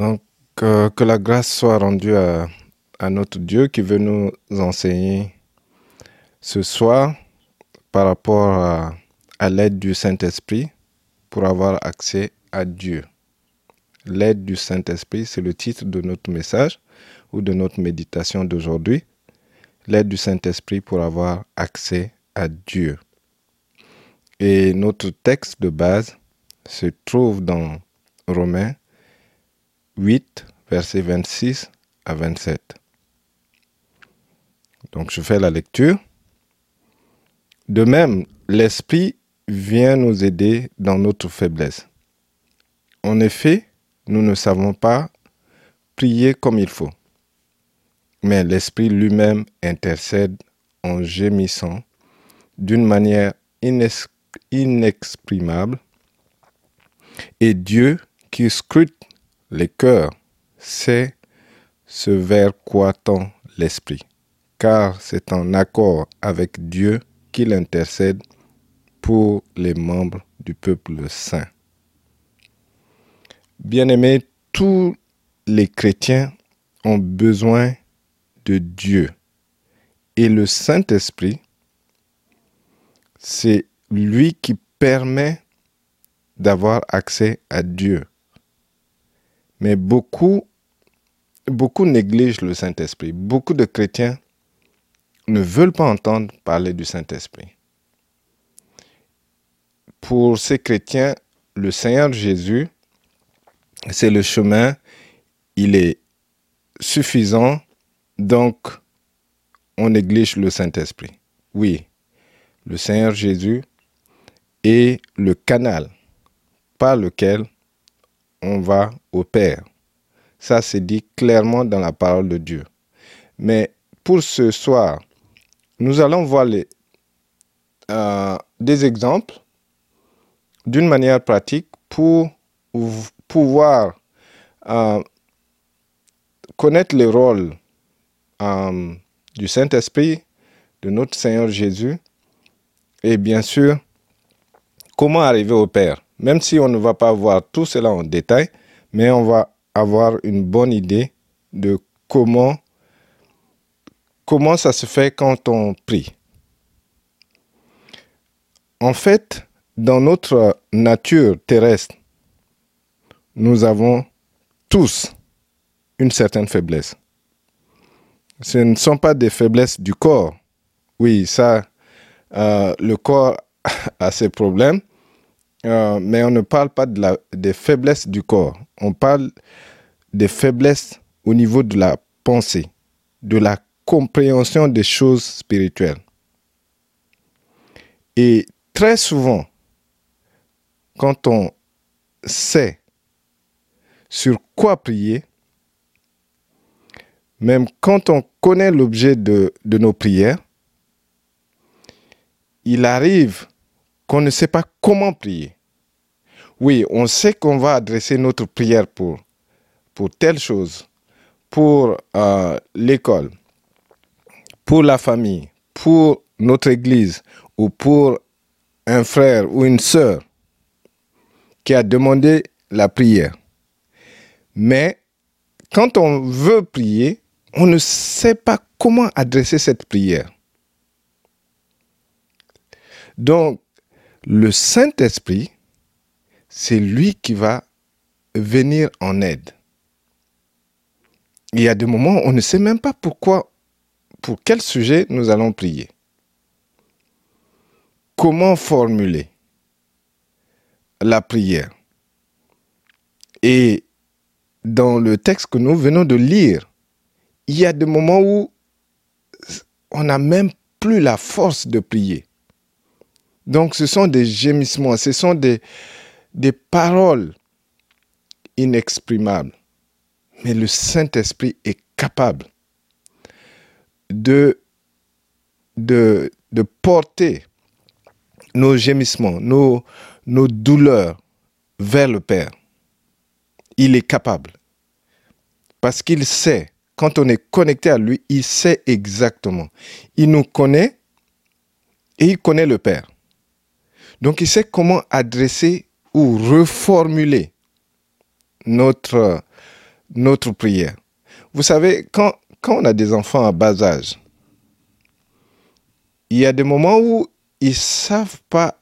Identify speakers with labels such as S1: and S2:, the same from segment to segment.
S1: Donc, euh, que la grâce soit rendue à, notre Dieu qui veut nous enseigner ce soir par rapport à, à l'aide du Saint-Esprit pour avoir accès à Dieu. L'aide du Saint-Esprit, c'est le titre de notre message ou de notre méditation d'aujourd'hui. L'aide du Saint-Esprit pour avoir accès à Dieu. Et notre texte de base se trouve dans Romains 8, versets 26 à 27. Donc je fais la lecture. De même, l'Esprit vient nous aider dans notre faiblesse. En effet, nous ne savons pas prier comme il faut, mais l'Esprit lui-même intercède en gémissant d'une manière inexprimable, et Dieu qui scrute les cœurs sait ce vers quoi tend l'Esprit, car c'est en accord avec Dieu qu'il intercède pour les membres du peuple saint. Bien-aimés, tous les chrétiens ont besoin de Dieu. Et le Saint-Esprit, c'est lui qui permet d'avoir accès à Dieu. Mais beaucoup, négligent le Saint-Esprit. Beaucoup de chrétiens ne veulent pas entendre parler du Saint-Esprit. Pour ces chrétiens, le Seigneur Jésus, c'est le chemin, il est suffisant, donc on néglige le Saint-Esprit. Oui, le Seigneur Jésus est le canal par lequel on va au Père. Ça, c'est dit clairement dans la parole de Dieu. Mais pour ce soir, nous allons voir euh, des exemples d'une manière pratique pour pouvoir euh, connaître le rôle euh, du Saint-Esprit, de notre Seigneur Jésus, et bien sûr, comment arriver au Père. Même si on ne va pas voir tout cela en détail, mais on va avoir une bonne idée de comment, comment ça se fait quand on prie. En fait, dans notre nature terrestre, nous avons tous une certaine faiblesse. Ce ne sont pas des faiblesses du corps. Oui, ça, euh, le corps a ses problèmes, euh, mais on ne parle pas de la, des faiblesses du corps. On parle des faiblesses au niveau de la pensée, de la compréhension des choses spirituelles. Et très souvent, quand on sait sur quoi prier, même quand on connaît l'objet de, de nos prières, il arrive qu'on ne sait pas comment prier. Oui, on sait qu'on va adresser notre prière pour, telle chose, pour euh, l'école, pour la famille, pour notre église ou pour un frère ou une sœur qui a demandé la prière. Mais quand on veut prier, on ne sait pas comment adresser cette prière. Donc, le Saint-Esprit, c'est lui qui va venir en aide. Il y a des moments où on ne sait même pas pourquoi, pour quel sujet nous allons prier. Comment formuler la prière? Et dans le texte que nous venons de lire, il y a des moments où on n'a même plus la force de prier. Donc ce sont des gémissements, ce sont des, paroles inexprimables. Mais le Saint-Esprit est capable de, porter nos gémissements, nos douleurs vers le Père. Il est capable. Parce qu'il sait, quand on est connecté à lui, il sait exactement. Il nous connaît et il connaît le Père. Donc il sait comment adresser ou reformuler notre, prière. Vous savez, quand, quand on a des enfants à bas âge, il y a des moments où ils ne savent pas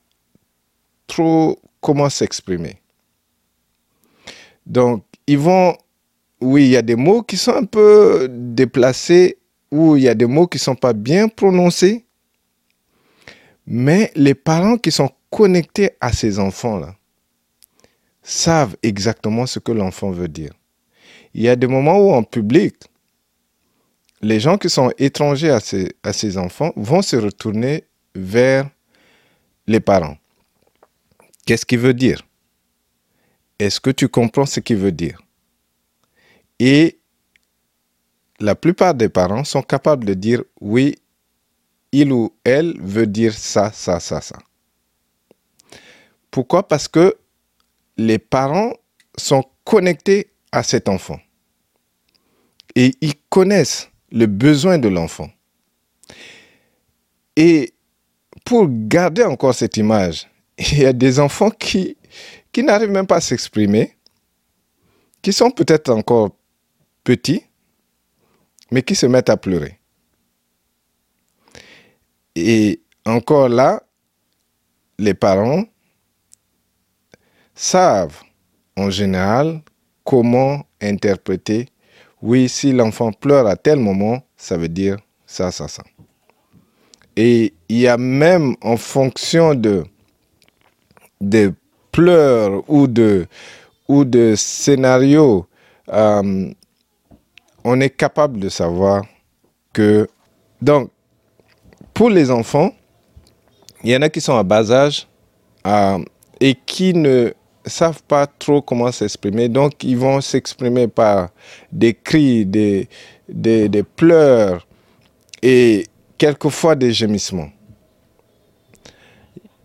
S1: trop comment s'exprimer. Donc, ils vont, oui, il y a des mots qui sont un peu déplacés ou il y a des mots qui ne sont pas bien prononcés. Mais les parents qui sont connectés à ces enfants-là savent exactement ce que l'enfant veut dire. Il y a des moments où en public, les gens qui sont étrangers à ces, enfants vont se retourner vers les parents. Qu'est-ce qu'il veut dire? Est-ce que tu comprends ce qu'il veut dire? Et la plupart des parents sont capables de dire oui, il ou elle veut dire ça, ça, ça, ça. Pourquoi? Parce que les parents sont connectés à cet enfant. Et ils connaissent le besoin de l'enfant. Et pour garder encore cette image, il y a des enfants qui, n'arrivent même pas à s'exprimer, qui sont peut-être encore petits, mais qui se mettent à pleurer. Et encore là, les parents savent en général comment interpréter oui, si l'enfant pleure à tel moment, ça veut dire ça, ça, ça. Et il y a même en fonction de des pleurs ou de, ou de scénarios, euh, on est capable de savoir que... Donc, pour les enfants, il y en a qui sont à bas âge et qui ne savent pas trop comment s'exprimer, donc ils vont s'exprimer par des cris, des, des, pleurs et quelquefois des gémissements.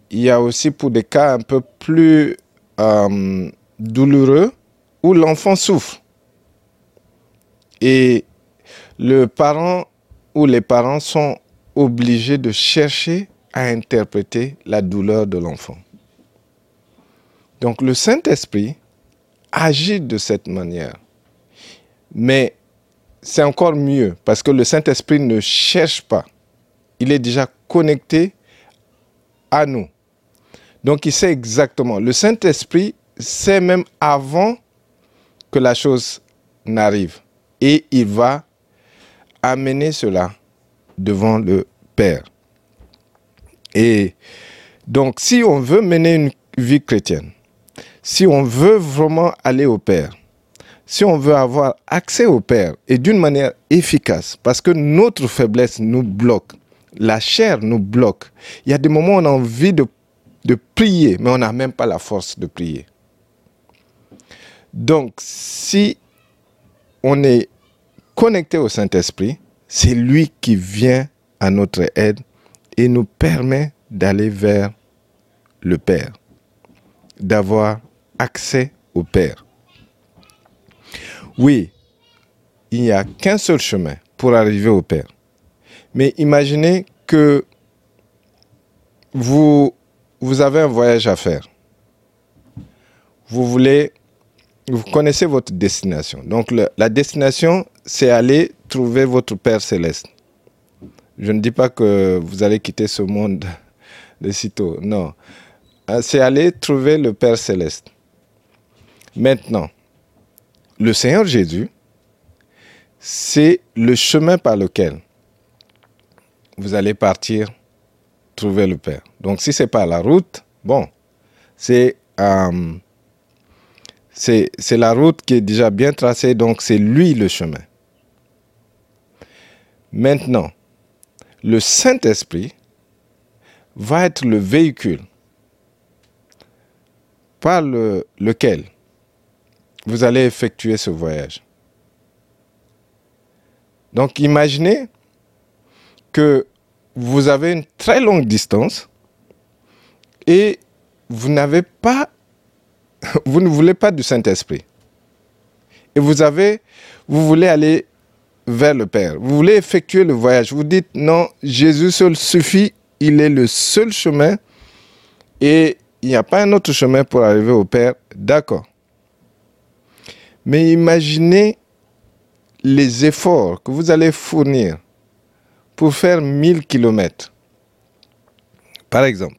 S1: Il y a aussi pour des cas un peu plus euh, douloureux où l'enfant souffre. Et le parent ou les parents sont obligés de chercher à interpréter la douleur de l'enfant. Donc le Saint-Esprit agit de cette manière. Mais c'est encore mieux parce que le Saint-Esprit ne cherche pas. Il est déjà connecté à nous. Donc il sait exactement. Le Saint-Esprit sait même avant que la chose n'arrive. Et il va amener cela devant le Père. Et donc si on veut mener une vie chrétienne, si on veut vraiment aller au Père, si on veut avoir accès au Père et d'une manière efficace, parce que notre faiblesse nous bloque, la chair nous bloque. Il y a des moments où on a envie de, prier, mais on n'a même pas la force de prier. Donc, si on est connecté au Saint-Esprit, c'est lui qui vient à notre aide et nous permet d'aller vers le Père, d'avoir accès au Père. Oui, il n'y a qu'un seul chemin pour arriver au Père. Mais imaginez que vous, avez un voyage à faire. Vous voulez, vous connaissez votre destination. Donc la destination, c'est aller trouver votre Père céleste. Je ne dis pas que vous allez quitter ce monde de sitôt. Non. Euh, c'est aller trouver le Père céleste. Maintenant, le Seigneur Jésus, c'est le chemin par lequel vous allez partir trouver le Père. Donc si c'est pas la route, bon, euh, c'est la route qui est déjà bien tracée, donc c'est lui le chemin. Maintenant, le Saint-Esprit va être le véhicule par lequel vous allez effectuer ce voyage. Donc imaginez que vous avez une très longue distance et vous n'avez pas, vous ne voulez pas du Saint-Esprit. Et vous avez, vous voulez aller vers le Père. Vous voulez effectuer le voyage. Vous dites non, Jésus seul suffit, il est le seul chemin et il n'y a pas un autre chemin pour arriver au Père. D'accord. Mais imaginez les efforts que vous allez fournir pour faire 1000 km. Par exemple.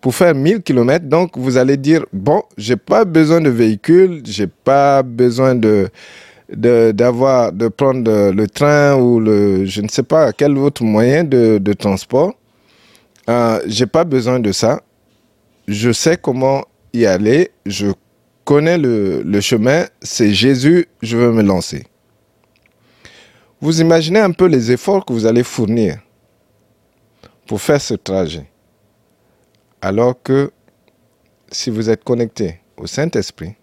S1: Pour faire 1000 km, donc vous allez dire, bon, j'ai pas besoin de véhicule, j'ai pas besoin de, d'avoir de, prendre le train ou le je ne sais pas quel autre moyen de, de transport. Euh, j'ai pas besoin de ça. Je sais comment y aller. Je connais le, le chemin. C'est Jésus. Je veux me lancer. Vous imaginez un peu les efforts que vous allez fournir pour faire ce trajet. Alors que si vous êtes connecté au Saint-Esprit,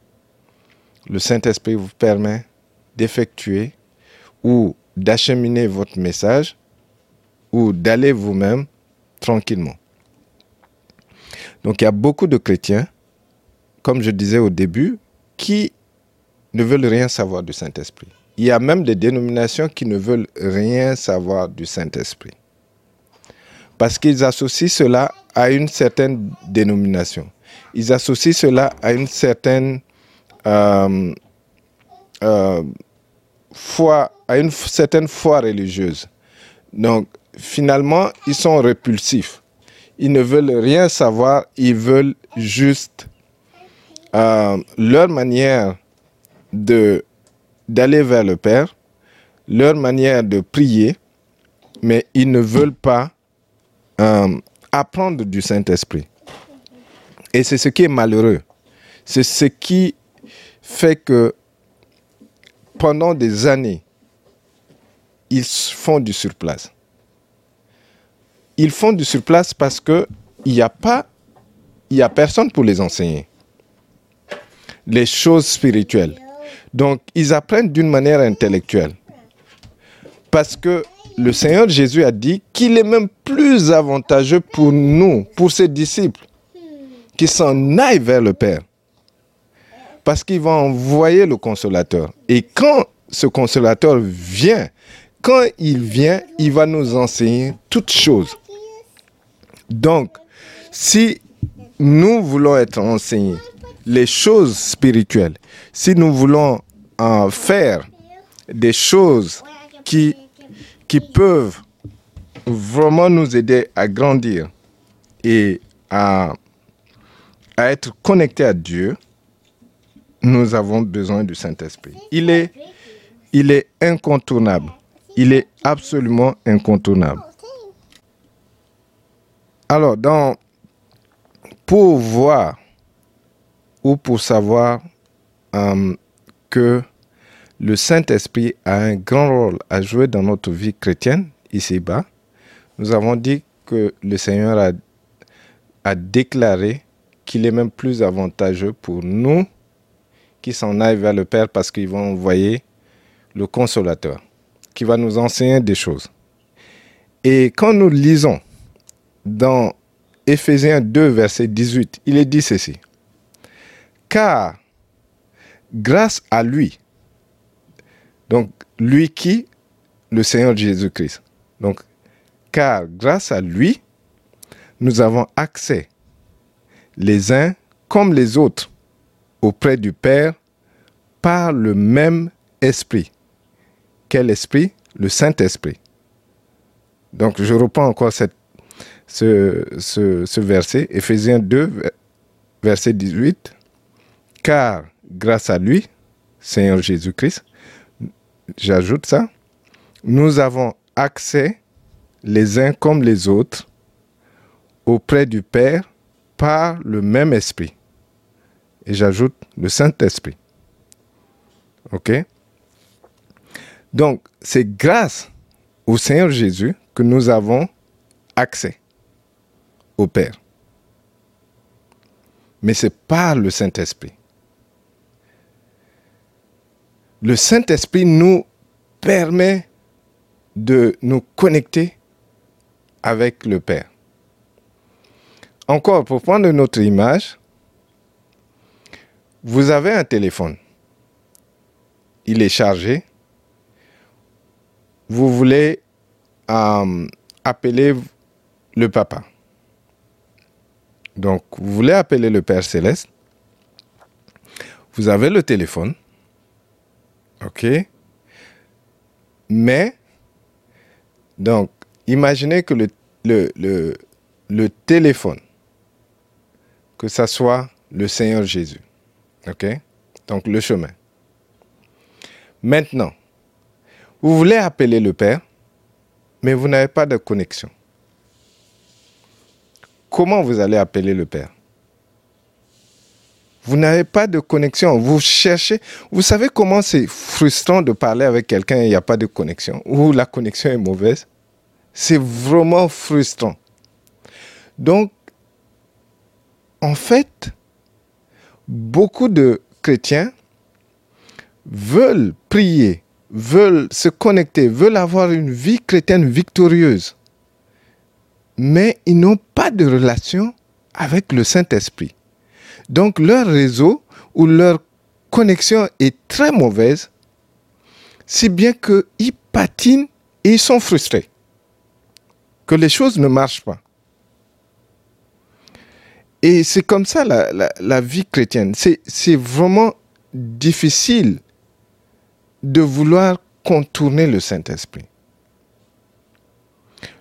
S1: le Saint-Esprit vous permet d'effectuer ou d'acheminer votre message ou d'aller vous-même tranquillement. Donc il y a beaucoup de chrétiens, comme je disais au début, qui ne veulent rien savoir du Saint-Esprit. Il y a même des dénominations qui ne veulent rien savoir du Saint-Esprit. Parce qu'ils associent cela à une certaine dénomination. Ils associent cela à une certaine euh, euh, foi, à une certaine foi religieuse. Donc, finalement, ils sont répulsifs. Ils ne veulent rien savoir, ils veulent juste euh, leur manière de d'aller vers le Père, leur manière de prier, mais ils ne veulent pas euh, apprendre du Saint-Esprit. Et c'est ce qui est malheureux. C'est ce qui fait que pendant des années, ils font du surplace. Ils font du surplace parce qu'il n'y a pas, il a personne pour les enseigner. Les choses spirituelles. Donc, ils apprennent d'une manière intellectuelle. Parce que le Seigneur Jésus a dit qu'il est même plus avantageux pour nous, pour ses disciples, qui s'en aillent vers le Père parce qu'il va envoyer le consolateur. Et quand ce consolateur vient, quand il vient, il va nous enseigner toutes choses. Donc, si nous voulons être enseignés les choses spirituelles, si nous voulons en faire des choses qui, peuvent vraiment nous aider à grandir et à être connectés à Dieu, nous avons besoin du Saint-Esprit. Il est, il est incontournable. Il est absolument incontournable. Alors, dans, pour voir ou pour savoir euh, que le Saint-Esprit a un grand rôle à jouer dans notre vie chrétienne, ici-bas, nous avons dit que le Seigneur a, a déclaré qu'il est même plus avantageux pour nous qui s'en aillent vers le Père parce qu'ils vont envoyer le consolateur qui va nous enseigner des choses. Et quand nous lisons dans Éphésiens 2, verset 18, il est dit ceci. Car grâce à lui, donc lui qui Le Seigneur Jésus-Christ. Donc, car grâce à lui, nous avons accès les uns comme les autres auprès du Père par le même esprit. Quel esprit? Le Saint-Esprit. Donc je reprends encore cette, ce, ce, verset, Ephésiens 2, verset 18. Car grâce à lui, Seigneur Jésus-Christ, j'ajoute ça, nous avons accès les uns comme les autres auprès du Père par le même esprit et j'ajoute le Saint-Esprit. OK? Donc, c'est grâce au Seigneur Jésus que nous avons accès au Père. Mais c'est par le Saint-Esprit. Le Saint-Esprit nous permet de nous connecter avec le Père. Encore, pour prendre notre image, vous avez un téléphone. Il est chargé. Vous voulez euh, appeler le papa. Donc, vous voulez appeler le Père céleste. Vous avez le téléphone. OK Mais, donc, imaginez que le, le, téléphone, que ça soit le Seigneur Jésus. OK? Donc, le chemin. Maintenant, vous voulez appeler le Père, mais vous n'avez pas de connexion. Comment vous allez appeler le Père? Vous n'avez pas de connexion. Vous cherchez. Vous savez comment c'est frustrant de parler avec quelqu'un et il n'y a pas de connexion, ou la connexion est mauvaise? C'est vraiment frustrant. Donc, en fait, beaucoup de chrétiens veulent prier, veulent se connecter, veulent avoir une vie chrétienne victorieuse, mais ils n'ont pas de relation avec le Saint-Esprit. Donc leur réseau ou leur connexion est très mauvaise, si bien qu'ils patinent et ils sont frustrés, que les choses ne marchent pas. Et c'est comme ça la, vie chrétienne. C'est vraiment difficile de vouloir contourner le Saint-Esprit.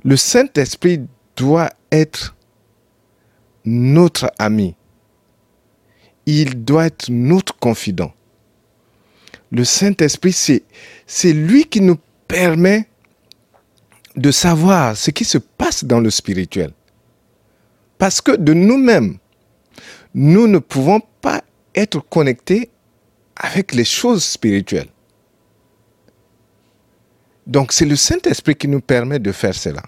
S1: Le Saint-Esprit doit être notre ami. Il doit être notre confident. Le Saint-Esprit, c'est lui qui nous permet de savoir ce qui se passe dans le spirituel. Parce que de nous-mêmes, nous ne pouvons pas être connectés avec les choses spirituelles. Donc c'est le Saint-Esprit qui nous permet de faire cela.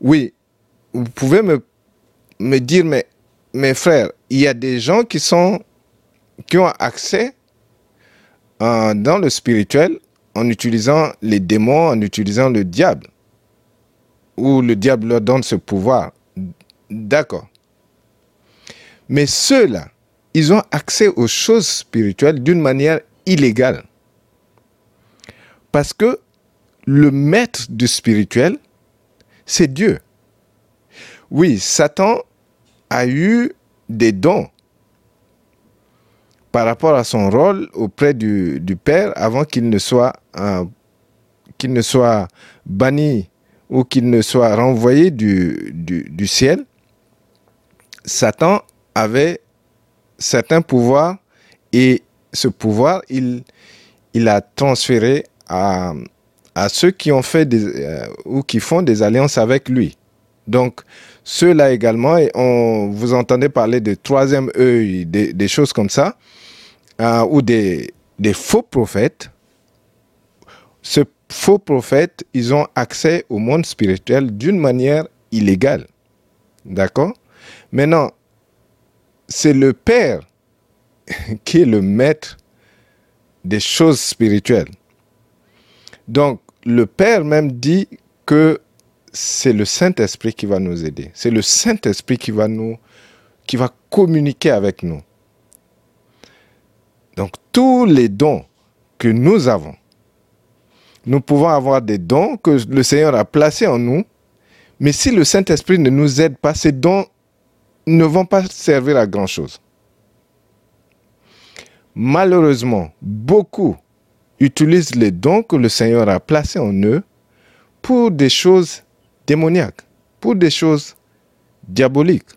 S1: Oui, vous pouvez me, me dire, mais mes frères, il y a des gens qui, sont, qui ont accès euh, dans le spirituel en utilisant les démons, en utilisant le diable, ou le diable leur donne ce pouvoir. D'accord. Mais ceux-là, ils ont accès aux choses spirituelles d'une manière illégale. Parce que le maître du spirituel, c'est Dieu. Oui, Satan a eu des dons par rapport à son rôle auprès du, Père avant qu'il ne soit euh, qu'il ne soit banni ou qu'il ne soit renvoyé du, du, ciel. Satan avait certains pouvoirs et ce pouvoir, il, il a transféré à, à ceux qui ont fait des, euh, ou qui font des alliances avec lui. Donc, ceux-là également, on, vous entendez parler de troisième œil, des, choses comme ça, euh, ou des, des faux prophètes. Ce faux prophètes, ils ont accès au monde spirituel d'une manière illégale. D'accord? Maintenant, c'est le Père qui est le maître des choses spirituelles. Donc, le Père même dit que c'est le Saint-Esprit qui va nous aider. C'est le Saint-Esprit qui va nous qui va communiquer avec nous. Donc tous les dons que nous avons, nous pouvons avoir des dons que le Seigneur a placés en nous, mais si le Saint-Esprit ne nous aide pas, ces dons ne vont pas servir à grand-chose. Malheureusement, beaucoup utilisent les dons que le Seigneur a placés en eux pour des choses démoniaques, pour des choses diaboliques.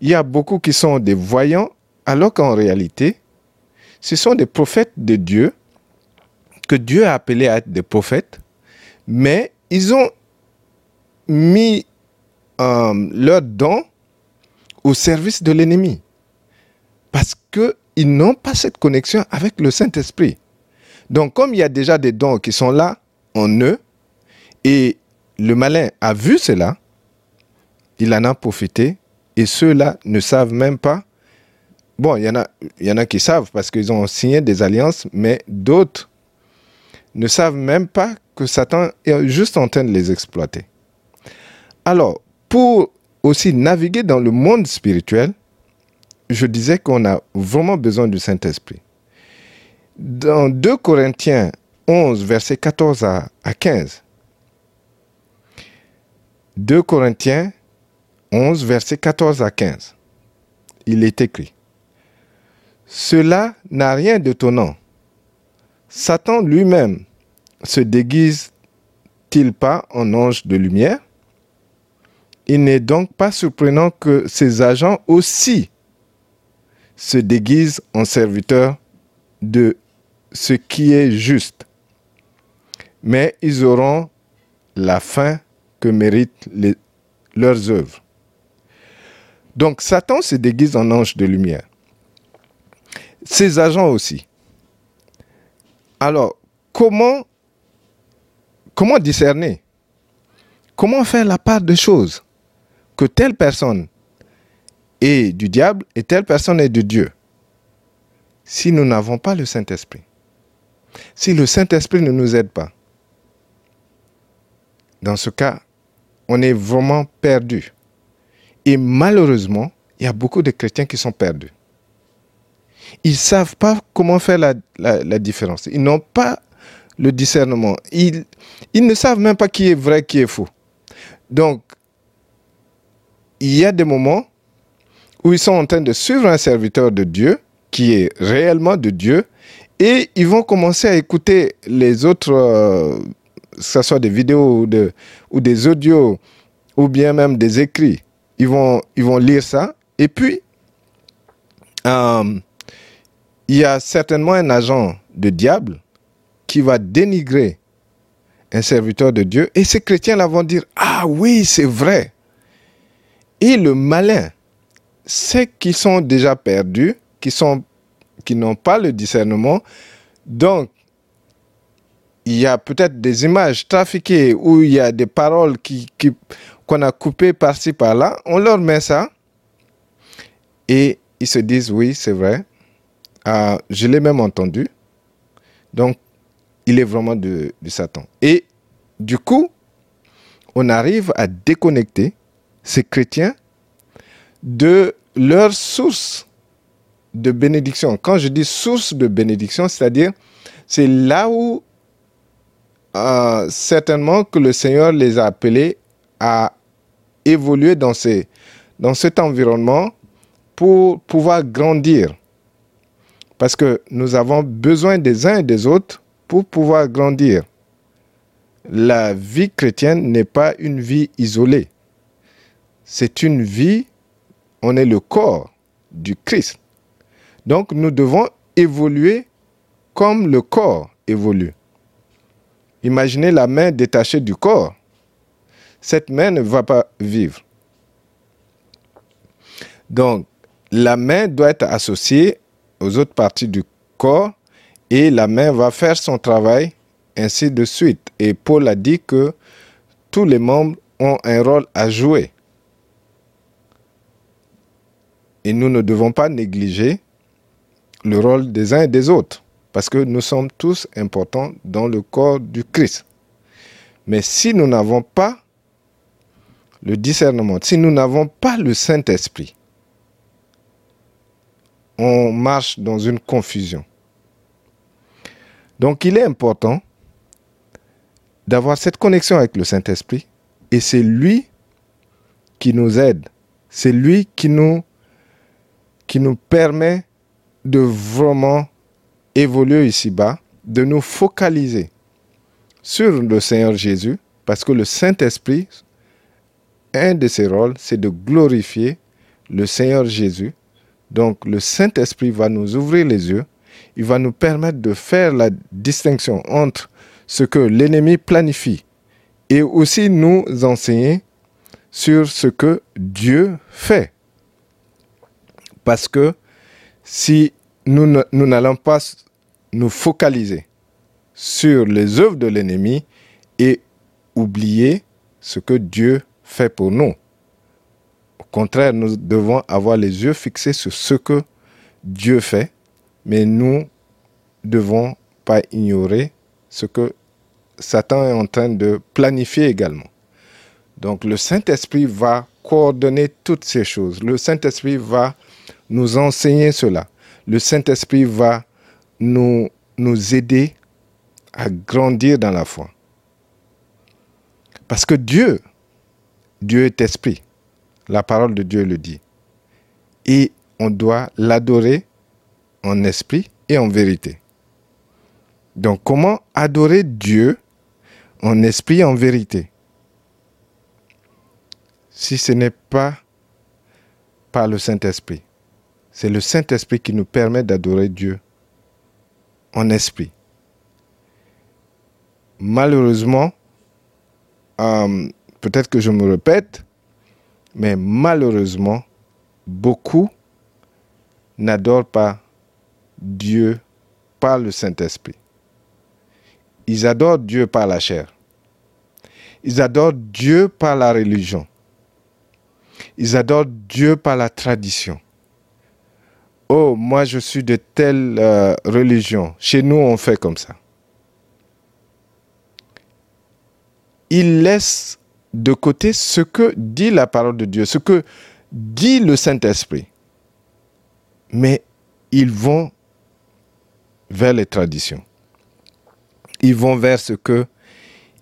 S1: Il y a beaucoup qui sont des voyants, alors qu'en réalité, ce sont des prophètes de Dieu, que Dieu a appelés à être des prophètes, mais ils ont mis euh, leurs dons au service de l'ennemi. Parce que ils n'ont pas cette connexion avec le Saint-Esprit. Donc, comme il y a déjà des dons qui sont là en eux, et le malin a vu cela, il en a profité, et ceux-là ne savent même pas. Bon, il y en a, il y en a qui savent parce qu'ils ont signé des alliances, mais d'autres ne savent même pas que Satan est juste en train de les exploiter. Alors, pour aussi naviguer dans le monde spirituel, je disais qu'on a vraiment besoin du Saint-Esprit. Dans 2 Corinthiens 11, versets 14 à, 15, 2 Corinthiens 11, versets 14 à 15, il est écrit, Cela n'a rien d'étonnant. Satan lui-même se déguise-t-il pas en ange de lumière? Il n'est donc pas surprenant que ses agents aussi se déguisent en serviteurs de ce qui est juste. Mais ils auront la fin que méritent leurs œuvres. Donc Satan se déguise en ange de lumière. Ses agents aussi. Alors, comment discerner? Comment faire la part des choses? Que telle personne est du diable et telle personne est de Dieu Si nous n'avons pas le Saint-Esprit, si le Saint-Esprit ne nous aide pas, dans ce cas, on est vraiment perdu. Et malheureusement, il y a beaucoup de chrétiens qui sont perdus. Ils ne savent pas comment faire la, différence. Ils n'ont pas le discernement. Ils, ils ne savent même pas qui est vrai, qui est faux. Donc, il y a des moments où ils sont en train de suivre un serviteur de Dieu, qui est réellement de Dieu, et ils vont commencer à écouter les autres, euh, que ce soit des vidéos ou, de, ou des audios, ou bien même des écrits ils vont, ils vont lire ça. Et puis, euh, il y a certainement un agent de diable qui va dénigrer un serviteur de Dieu. Et ces chrétiens-là vont dire, ah oui, c'est vrai. Et le malin, c'est qu'ils sont déjà perdus, qui n'ont pas le discernement. Donc, il y a peut-être des images trafiquées ou il y a des paroles qui, qu'on a coupé par-ci par-là, on leur met ça et ils se disent oui, c'est vrai. Ah, je l'ai même entendu. Donc, il est vraiment de, Satan. Et du coup, on arrive à déconnecter ces chrétiens de leur source de bénédiction. Quand je dis source de bénédiction, c'est-à-dire, c'est là où euh, certainement que le Seigneur les a appelés à évoluer dans, cet environnement pour pouvoir grandir. Parce que nous avons besoin des uns et des autres pour pouvoir grandir. La vie chrétienne n'est pas une vie isolée. C'est une vie, on est le corps du Christ. Donc nous devons évoluer comme le corps évolue. Imaginez la main détachée du corps cette main ne va pas vivre. Donc, la main doit être associée aux autres parties du corps et la main va faire son travail, ainsi de suite. Et Paul a dit que tous les membres ont un rôle à jouer. Et nous ne devons pas négliger le rôle des uns et des autres, parce que nous sommes tous importants dans le corps du Christ. Mais si nous n'avons pas le discernement, si nous n'avons pas le Saint-Esprit, on marche dans une confusion. Donc il est important d'avoir cette connexion avec le Saint-Esprit et c'est lui qui nous aide, c'est lui qui nous, qui nous permet de vraiment évoluer ici-bas, de nous focaliser sur le Seigneur Jésus, parce que le Saint-Esprit un de ses rôles, c'est de glorifier le Seigneur Jésus. Donc le Saint-Esprit va nous ouvrir les yeux, il va nous permettre de faire la distinction entre ce que l'ennemi planifie et aussi nous enseigner sur ce que Dieu fait. Parce que si nous n'allons pas nous focaliser sur les œuvres de l'ennemi et oublier ce que Dieu fait pour nous. Au contraire, nous devons avoir les yeux fixés sur ce que Dieu fait, mais nous devons pas ignorer ce que Satan est en train de planifier également. Donc le Saint-Esprit va coordonner toutes ces choses. Le Saint-Esprit va nous enseigner cela. Le Saint-Esprit va nous, aider à grandir dans la foi. Parce que Dieu Dieu est esprit. La parole de Dieu le dit. Et on doit l'adorer en esprit et en vérité. Donc comment adorer Dieu en esprit et en vérité? Si ce n'est pas par le Saint-Esprit. C'est le Saint-Esprit qui nous permet d'adorer Dieu en esprit. Malheureusement, euh, peut-être que je me répète, mais malheureusement, beaucoup n'adorent pas Dieu par le Saint-Esprit. Ils adorent Dieu par la chair. Ils adorent Dieu par la religion. Ils adorent Dieu par la tradition. Oh, moi je suis de telle euh, religion. Chez nous, on fait comme ça. Ils laissent de côté ce que dit la parole de Dieu, ce que dit le Saint-Esprit. Mais ils vont vers les traditions. Ils vont vers ce que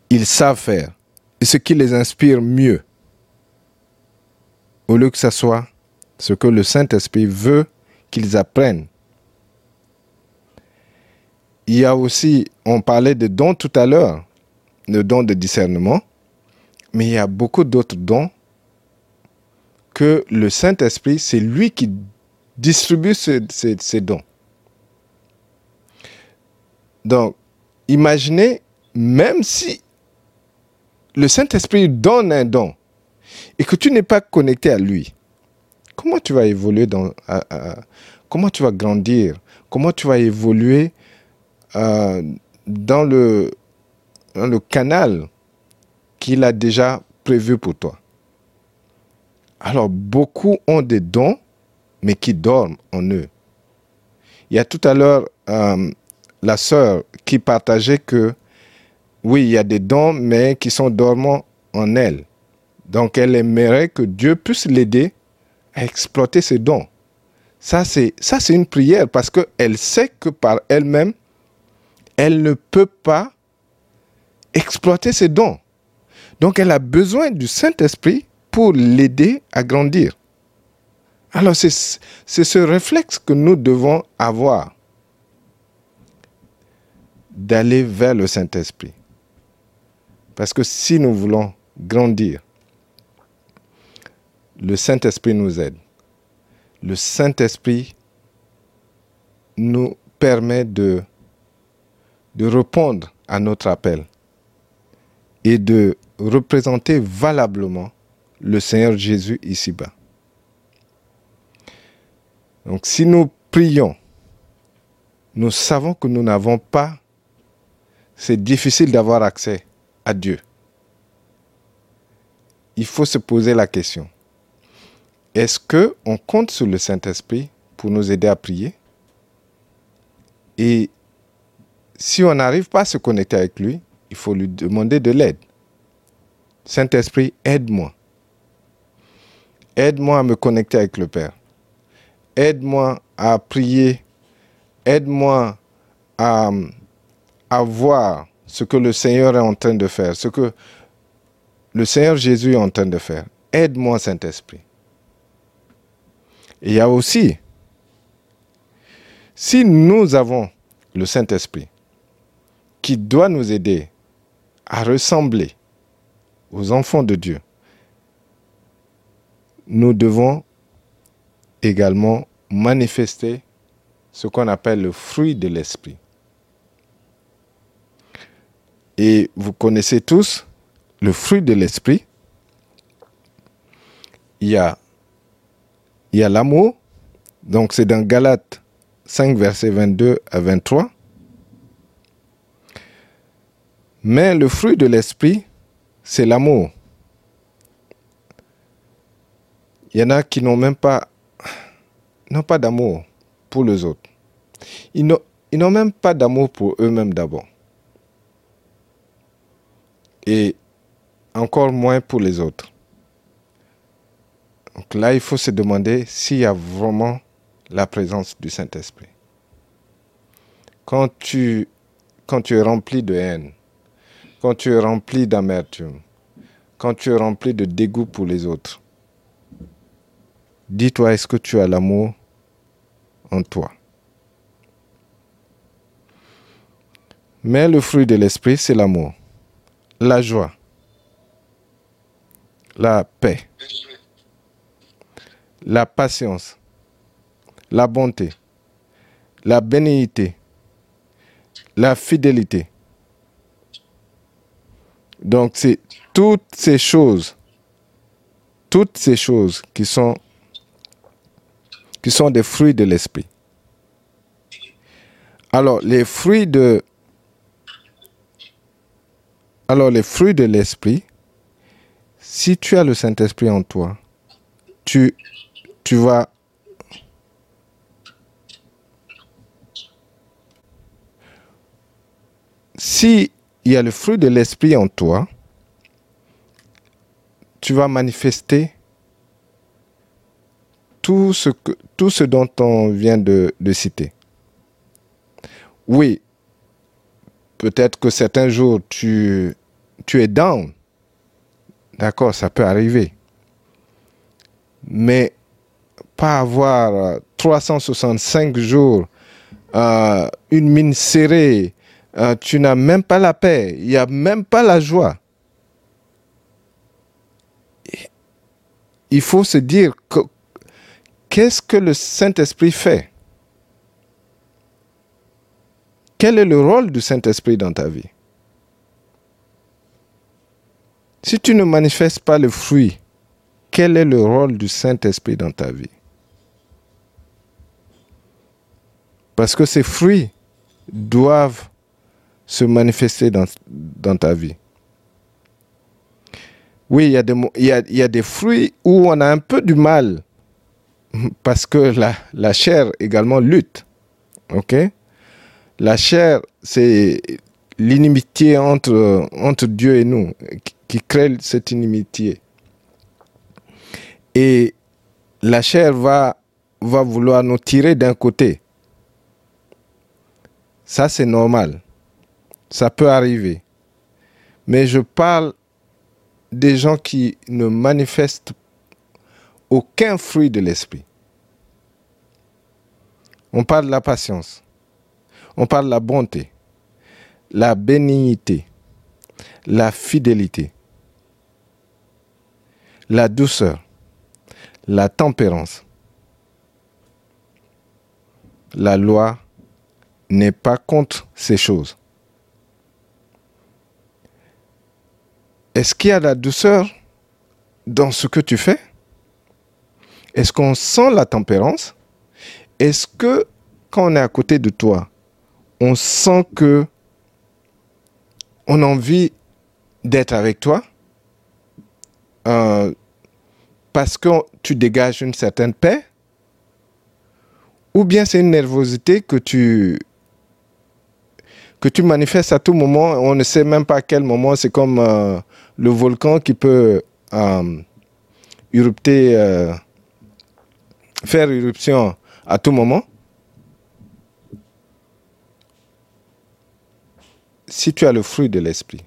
S1: ils savent faire et ce qui les inspire mieux. Au lieu que ce soit ce que le Saint-Esprit veut qu'ils apprennent. Il y a aussi, on parlait de dons tout à l'heure, le don de discernement, mais il y a beaucoup d'autres dons que le Saint-Esprit, c'est lui qui distribue ces, ces, dons. Donc, imaginez, même si le Saint-Esprit donne un don et que tu n'es pas connecté à lui, comment tu vas évoluer dans, comment tu vas grandir, comment tu vas évoluer euh, dans, le, dans le canal qu'il a déjà prévu pour toi? Alors, beaucoup ont des dons, mais qui dorment en eux. Il y a tout à l'heure euh, la sœur qui partageait que, oui, il y a des dons, mais qui sont dormants en elle. Donc, elle aimerait que Dieu puisse l'aider exploiter ses dons. Ça, c'est, ça, c'est une prière parce qu'elle sait que par elle-même, elle ne peut pas exploiter ses dons. Donc elle a besoin du Saint-Esprit pour l'aider à grandir. Alors c'est ce réflexe que nous devons avoir d'aller vers le Saint-Esprit. Parce que si nous voulons grandir, le Saint-Esprit nous aide. Le Saint-Esprit nous permet de, répondre à notre appel et de représenter valablement le Seigneur Jésus ici-bas. Donc si nous prions, nous savons que nous n'avons pas, c'est difficile d'avoir accès à Dieu. Il faut se poser la question. Est-ce que on compte sur le Saint-Esprit pour nous aider à prier? Et si on n'arrive pas à se connecter avec lui, il faut lui demander de l'aide. Saint-Esprit, aide-moi. Aide-moi à me connecter avec le Père. Aide-moi à prier. Aide-moi à, à voir ce que le Seigneur est en train de faire, ce que le Seigneur Jésus est en train de faire. Aide-moi, Saint-Esprit. Il y a aussi, si nous avons le Saint-Esprit qui doit nous aider à ressembler aux enfants de Dieu, nous devons également manifester ce qu'on appelle le fruit de l'esprit. Et vous connaissez tous le fruit de l'esprit. Il y a, il y a l'amour. Donc c'est dans Galates 5, versets 22 à 23. Mais le fruit de l'esprit, c'est l'amour. Il y en a qui n'ont même pas, pas d'amour pour les autres. Ils n'ont même pas d'amour pour eux-mêmes d'abord. Et encore moins pour les autres. Donc là, il faut se demander s'il y a vraiment la présence du Saint-Esprit. Quand tu, es rempli de haine, quand tu es rempli d'amertume, quand tu es rempli de dégoût pour les autres, dis-toi, est-ce que tu as l'amour en toi? Mais le fruit de l'esprit, c'est l'amour, la joie, la paix, la patience, la bonté, la bénéité, la fidélité. Donc c'est toutes ces choses, toutes ces choses qui sont, des fruits de l'esprit. Alors les fruits de, alors les fruits de l'esprit, si tu as le Saint-Esprit en toi, tu, tu vas si il y a le fruit de l'esprit en toi, tu vas manifester tout ce, que, tout ce dont on vient de, citer. Oui, peut-être que certains jours tu es down. D'accord, ça peut arriver. Mais pas avoir 365 jours, euh, une mine serrée, euh, tu n'as même pas la paix, il n'y a même pas la joie. Il faut se dire que, qu'est-ce que le Saint-Esprit fait? Quel est le rôle du Saint-Esprit dans ta vie? Si tu ne manifestes pas le fruit, quel est le rôle du Saint-Esprit dans ta vie? Parce que ces fruits doivent se manifester dans, dans ta vie. Oui, il y, a des, y a, y, a, des fruits où on a un peu du mal parce que la, la chair également lutte. OK? La chair, c'est l'inimitié entre, entre Dieu et nous qui, qui crée cette inimitié. Et la chair va, va vouloir nous tirer d'un côté. Ça, c'est normal. Ça peut arriver. Mais je parle des gens qui ne manifestent aucun fruit de l'esprit. On parle de la patience. On parle de la bonté, la bénignité, la fidélité, la douceur, la tempérance. La loi n'est pas contre ces choses. Est-ce qu'il y a la douceur dans ce que tu fais? Est-ce qu'on sent la tempérance? Est-ce que quand on est à côté de toi, on sent que on a envie d'être avec toi? Euh, parce que tu dégages une certaine paix? Ou bien c'est une nervosité que tu que tu manifestes à tout moment, on ne sait même pas à quel moment, c'est comme euh, le volcan qui peut euh, euh, faire éruption à tout moment. Si tu as le fruit de l'esprit,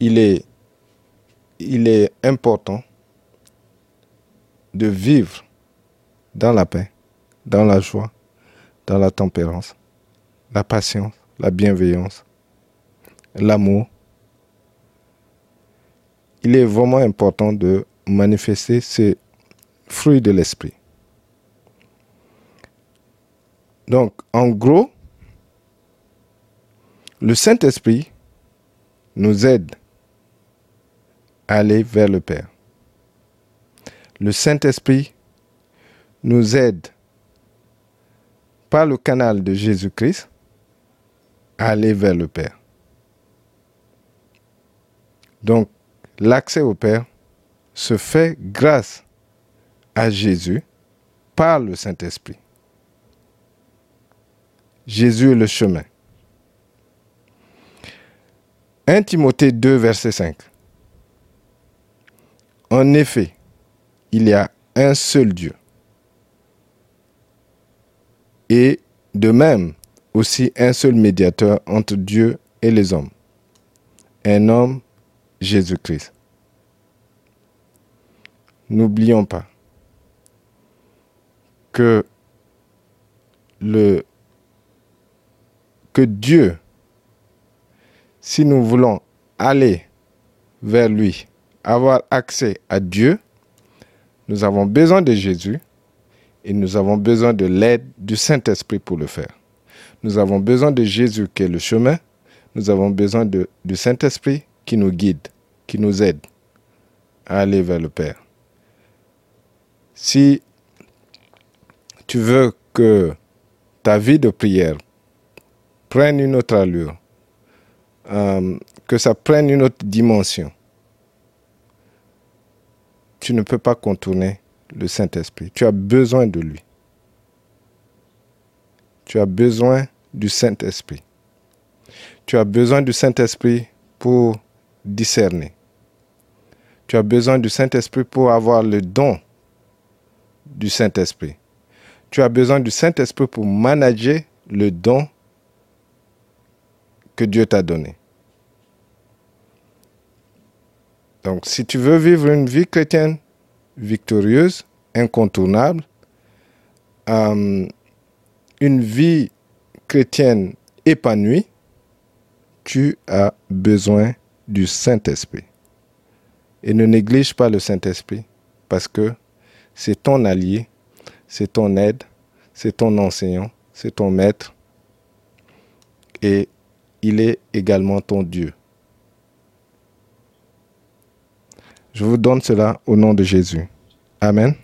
S1: il est, il est important de vivre dans la paix, dans la joie, dans la tempérance, la patience, la bienveillance, l'amour. Il est vraiment important de manifester ces fruits de l'esprit. Donc, en gros, le Saint-Esprit nous aide à aller vers le Père. Le Saint-Esprit nous aide par le canal de Jésus-Christ aller vers le Père. Donc, l'accès au Père se fait grâce à Jésus par le Saint-Esprit. Jésus est le chemin. 1 Timothée 2, verset 5. En effet, il y a un seul Dieu. Et de même, aussi un seul médiateur entre Dieu et les hommes. Un homme, Jésus-Christ. N'oublions pas que le que Dieu, si nous voulons aller vers lui, avoir accès à Dieu, nous avons besoin de Jésus et nous avons besoin de l'aide du Saint-Esprit pour le faire. Nous avons besoin de Jésus qui est le chemin. Nous avons besoin du Saint-Esprit qui nous guide, qui nous aide à aller vers le Père. Si tu veux que ta vie de prière prenne une autre allure, euh, que ça prenne une autre dimension, tu ne peux pas contourner le Saint-Esprit. Tu as besoin de lui. Tu as besoin du Saint-Esprit. Tu as besoin du Saint-Esprit pour discerner. Tu as besoin du Saint-Esprit pour avoir le don du Saint-Esprit. Tu as besoin du Saint-Esprit pour manager le don que Dieu t'a donné. Donc, si tu veux vivre une vie chrétienne victorieuse, incontournable, euh, une vie chrétienne épanouie, tu as besoin du Saint-Esprit. Et ne néglige pas le Saint-Esprit parce que c'est ton allié, c'est ton aide, c'est ton enseignant, c'est ton maître et il est également ton Dieu. Je vous donne cela au nom de Jésus. Amen.